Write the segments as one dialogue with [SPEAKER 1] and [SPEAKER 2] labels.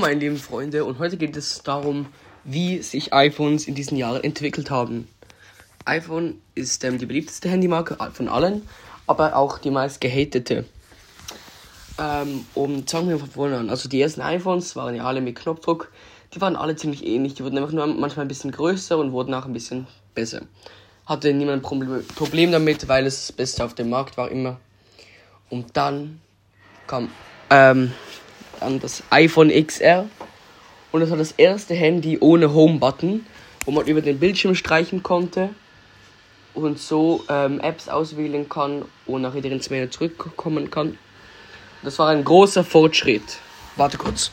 [SPEAKER 1] Meine lieben Freunde und heute geht es darum, wie sich iPhones in diesen Jahren entwickelt haben. iPhone ist ähm, die beliebteste Handymarke von allen, aber auch die meist gehatete. Ähm, und fangen wir von vorne an. Also die ersten iPhones waren ja alle mit Knopfdruck. Die waren alle ziemlich ähnlich. Die wurden einfach nur manchmal ein bisschen größer und wurden auch ein bisschen besser. Hatte niemand ein Problem damit, weil es das Beste auf dem Markt war immer. Und dann kam ähm, an das iPhone XR. Und das war das erste Handy ohne Home-Button, wo man über den Bildschirm streichen konnte und so ähm, Apps auswählen kann und nachher ins Menü zurückkommen kann. Das war ein großer Fortschritt. Warte kurz.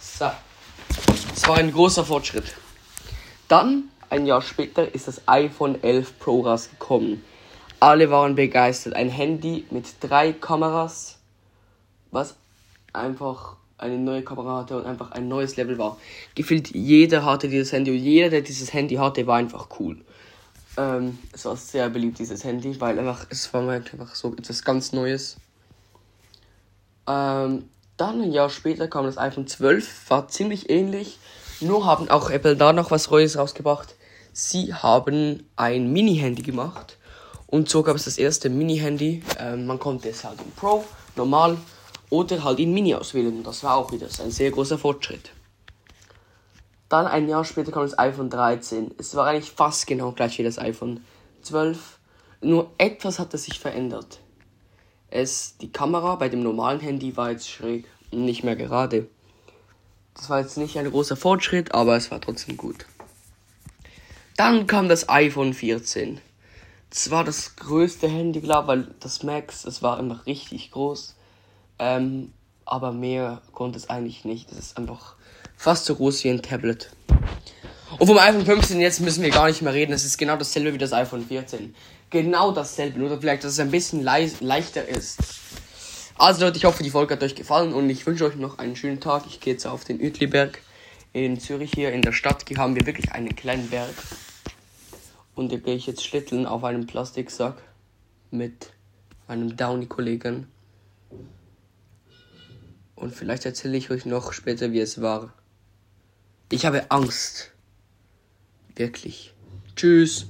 [SPEAKER 1] So. Das war ein großer Fortschritt. Dann, ein Jahr später, ist das iPhone 11 Pro rausgekommen. Alle waren begeistert. Ein Handy mit drei Kameras, was einfach eine neue Kamera hatte und einfach ein neues Level war. Gefühlt jeder hatte dieses Handy und jeder, der dieses Handy hatte, war einfach cool. Ähm, es war sehr beliebt, dieses Handy, weil einfach, es war einfach so etwas ganz Neues. Ähm, dann ein Jahr später kam das iPhone 12, war ziemlich ähnlich, nur haben auch Apple da noch was Neues rausgebracht. Sie haben ein Mini-Handy gemacht und so gab es das erste Mini-Handy. Ähm, man konnte es halt in Pro, normal oder halt in Mini auswählen. Und das war auch wieder ein sehr großer Fortschritt. Dann ein Jahr später kam das iPhone 13. Es war eigentlich fast genau gleich wie das iPhone 12. Nur etwas hatte sich verändert. Es, die Kamera bei dem normalen Handy war jetzt schräg und nicht mehr gerade. Das war jetzt nicht ein großer Fortschritt, aber es war trotzdem gut. Dann kam das iPhone 14. Das war das größte Handy, glaube weil das Max, das war einfach richtig groß. Ähm, aber mehr konnte es eigentlich nicht. Das ist einfach fast so groß wie ein Tablet. Und vom iPhone 15 jetzt müssen wir gar nicht mehr reden. Es ist genau dasselbe wie das iPhone 14. Genau dasselbe, nur vielleicht, dass es ein bisschen leichter ist. Also Leute, ich hoffe, die Folge hat euch gefallen und ich wünsche euch noch einen schönen Tag. Ich gehe jetzt auf den Uetliberg in Zürich hier in der Stadt. Hier haben wir wirklich einen kleinen Berg. Und da gehe ich jetzt schlitteln auf einem Plastiksack mit meinem Downy-Kollegen. Und vielleicht erzähle ich euch noch später, wie es war. Ich habe Angst. Wirklich. Tschüss.